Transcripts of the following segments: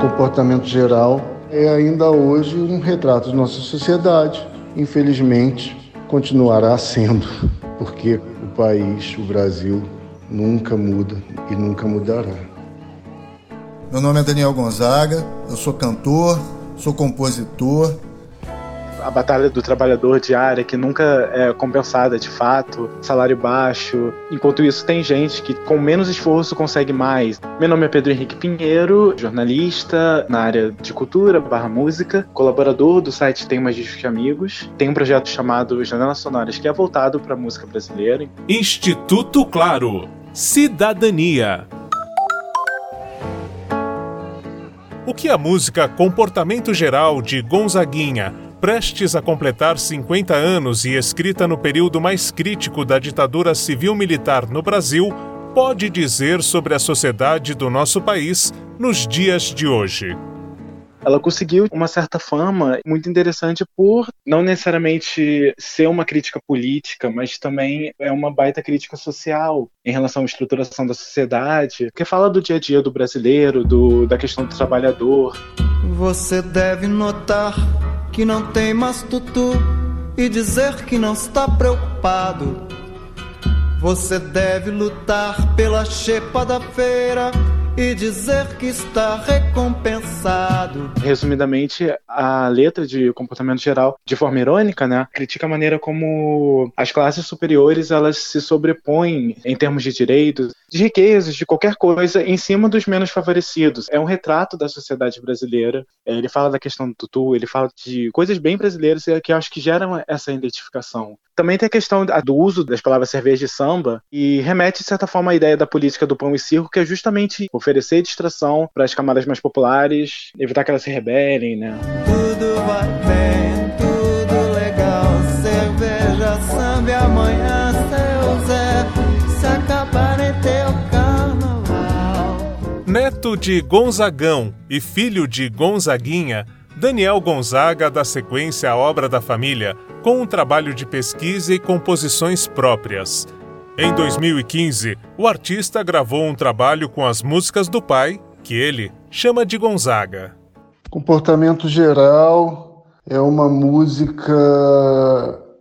comportamento geral é ainda hoje um retrato de nossa sociedade. Infelizmente, continuará sendo, porque o país, o Brasil, nunca muda e nunca mudará. Meu nome é Daniel Gonzaga, eu sou cantor, sou compositor, a batalha do trabalhador diária que nunca é compensada de fato, salário baixo. Enquanto isso, tem gente que com menos esforço consegue mais. Meu nome é Pedro Henrique Pinheiro, jornalista na área de cultura barra música, colaborador do site Tem Mais Discos que Amigos. Tem um projeto chamado Janelas Sonoras que é voltado para a música brasileira. Instituto Claro. Cidadania. O que a música Comportamento Geral de Gonzaguinha prestes a completar 50 anos e escrita no período mais crítico da ditadura civil-militar no Brasil, pode dizer sobre a sociedade do nosso país nos dias de hoje? ela conseguiu uma certa fama muito interessante por não necessariamente ser uma crítica política, mas também é uma baita crítica social em relação à estruturação da sociedade, que fala do dia a dia do brasileiro, do, da questão do trabalhador. Você deve notar que não tem mais tutu e dizer que não está preocupado. Você deve lutar pela chepa da feira e dizer que está recompensado. Resumidamente, a letra de comportamento geral, de forma irônica, né, critica a maneira como as classes superiores elas se sobrepõem em termos de direitos, de riquezas, de qualquer coisa, em cima dos menos favorecidos. É um retrato da sociedade brasileira. É, ele fala da questão do tutu, ele fala de coisas bem brasileiras que eu acho que geram essa identificação. Também tem a questão do uso das palavras cerveja e samba, e remete, de certa forma, à ideia da política do pão e circo, que é justamente oferecer distração para as camadas mais populares, evitar que elas se rebelem, né? Tudo vai bem, tudo legal, cerveja, samba e amanhã seu Zé, se teu carnaval. Neto de Gonzagão e filho de Gonzaguinha, Daniel Gonzaga dá sequência à obra da família com um trabalho de pesquisa e composições próprias. Em 2015, o artista gravou um trabalho com as músicas do pai, que ele chama de Gonzaga. Comportamento Geral é uma música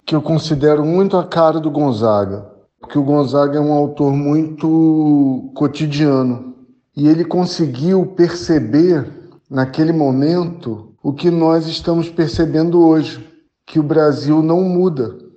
que eu considero muito a cara do Gonzaga, porque o Gonzaga é um autor muito cotidiano e ele conseguiu perceber naquele momento o que nós estamos percebendo hoje, que o Brasil não muda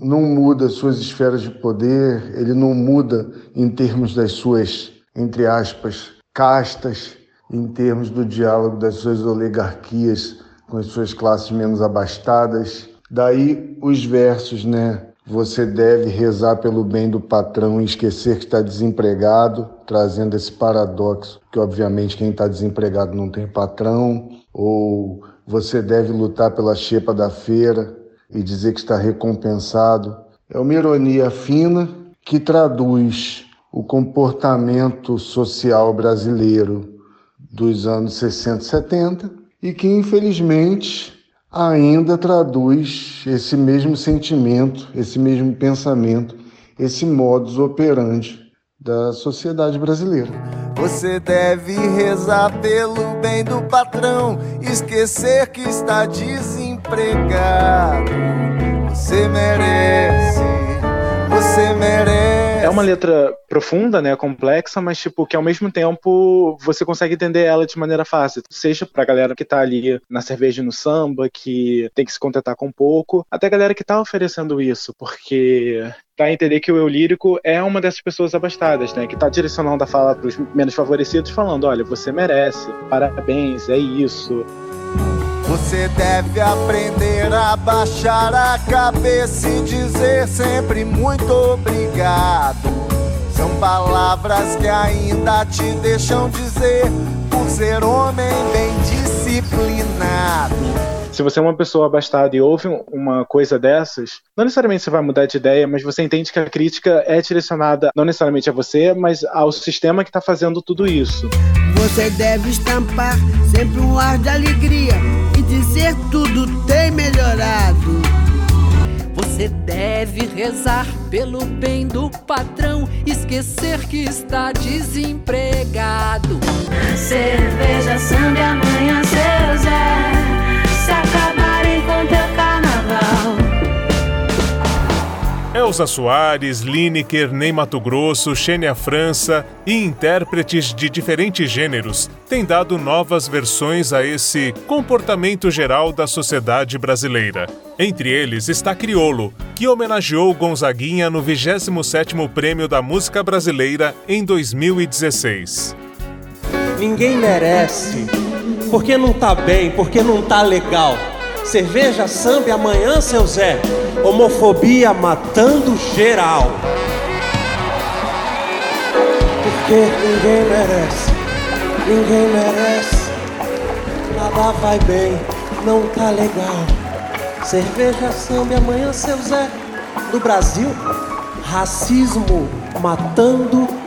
não muda suas esferas de poder, ele não muda em termos das suas, entre aspas, castas, em termos do diálogo das suas oligarquias com as suas classes menos abastadas. Daí os versos, né? Você deve rezar pelo bem do patrão e esquecer que está desempregado, trazendo esse paradoxo que, obviamente, quem está desempregado não tem patrão, ou você deve lutar pela xepa da feira, e dizer que está recompensado. É uma ironia fina que traduz o comportamento social brasileiro dos anos 60 e 70 e que, infelizmente, ainda traduz esse mesmo sentimento, esse mesmo pensamento, esse modus operandi da sociedade brasileira. Você deve rezar pelo bem do patrão, esquecer que está desempregado. Você merece, você merece. É uma letra profunda, né, complexa, mas tipo que ao mesmo tempo você consegue entender ela de maneira fácil. Seja pra galera que tá ali na cerveja e no samba, que tem que se contentar com pouco, até a galera que tá oferecendo isso, porque dá a entender que o eu lírico é uma dessas pessoas abastadas, né? Que tá direcionando a fala pros menos favorecidos, falando: olha, você merece, parabéns, é isso. Você deve aprender a baixar a cabeça e dizer sempre muito obrigado. São palavras que ainda te deixam dizer por ser homem bem disciplinado se você é uma pessoa abastada e ouve uma coisa dessas, não necessariamente você vai mudar de ideia, mas você entende que a crítica é direcionada não necessariamente a você, mas ao sistema que está fazendo tudo isso. Você deve estampar sempre um ar de alegria tudo tem melhorado. Você deve rezar pelo bem do patrão, esquecer que está desempregado. Cerveja, samba, amanhã, seu Zé, se acabarem com teu Elza Soares, Lineker, Ney Mato Grosso, Xênia França e intérpretes de diferentes gêneros têm dado novas versões a esse comportamento geral da sociedade brasileira. Entre eles está Criolo, que homenageou Gonzaguinha no 27º Prêmio da Música Brasileira em 2016. Ninguém merece, porque não tá bem, porque não tá legal. Cerveja, samba e amanhã, seu Zé. Homofobia matando geral. Porque ninguém merece, ninguém merece. Nada vai bem, não tá legal. Cerveja, samba e amanhã, seu Zé. Do Brasil, racismo matando geral.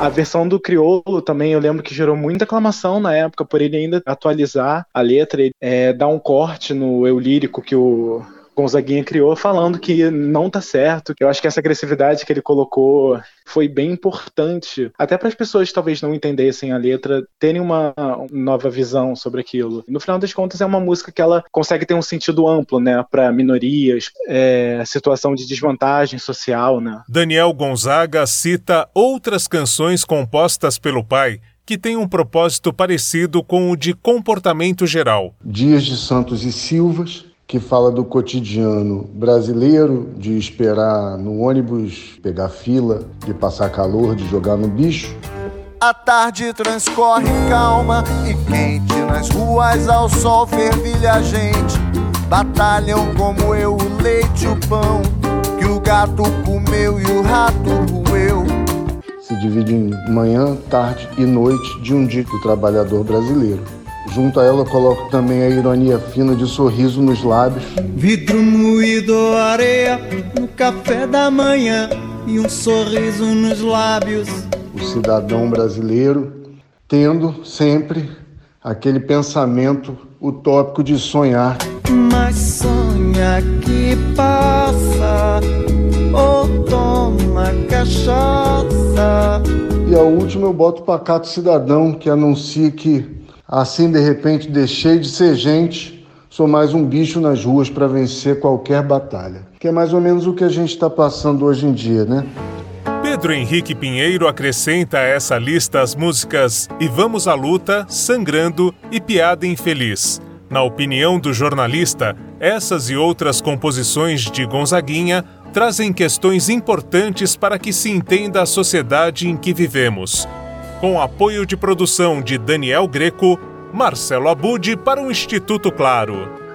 A versão do Criolo também eu lembro que gerou muita aclamação na época por ele ainda atualizar a letra, e é, dar um corte no eu lírico que o Gonzaguinha criou falando que não tá certo. Eu acho que essa agressividade que ele colocou foi bem importante, até para as pessoas talvez não entendessem a letra, terem uma nova visão sobre aquilo. No final das contas, é uma música que ela consegue ter um sentido amplo, né, para minorias, é, situação de desvantagem social, né. Daniel Gonzaga cita outras canções compostas pelo pai que tem um propósito parecido com o de comportamento geral. Dias de Santos e Silvas, que fala do cotidiano brasileiro, de esperar no ônibus, pegar fila, de passar calor, de jogar no bicho. A tarde transcorre calma e quente nas ruas ao sol fervilha a gente. Batalham como eu o leite e o pão que o gato comeu e o rato roeu. Se divide em manhã, tarde e noite de um dia do trabalhador brasileiro. Junto a ela, eu coloco também a ironia fina de sorriso nos lábios. Vidro moído, areia no café da manhã e um sorriso nos lábios. O cidadão brasileiro tendo sempre aquele pensamento utópico de sonhar. Mas sonha que passa ou toma cachaça. E a última eu boto o pacato cidadão que anuncia que Assim, de repente, deixei de ser gente, sou mais um bicho nas ruas para vencer qualquer batalha. Que é mais ou menos o que a gente está passando hoje em dia, né? Pedro Henrique Pinheiro acrescenta a essa lista as músicas E Vamos à Luta, Sangrando e Piada Infeliz. Na opinião do jornalista, essas e outras composições de Gonzaguinha trazem questões importantes para que se entenda a sociedade em que vivemos com apoio de produção de Daniel Greco, Marcelo Abude para o Instituto Claro.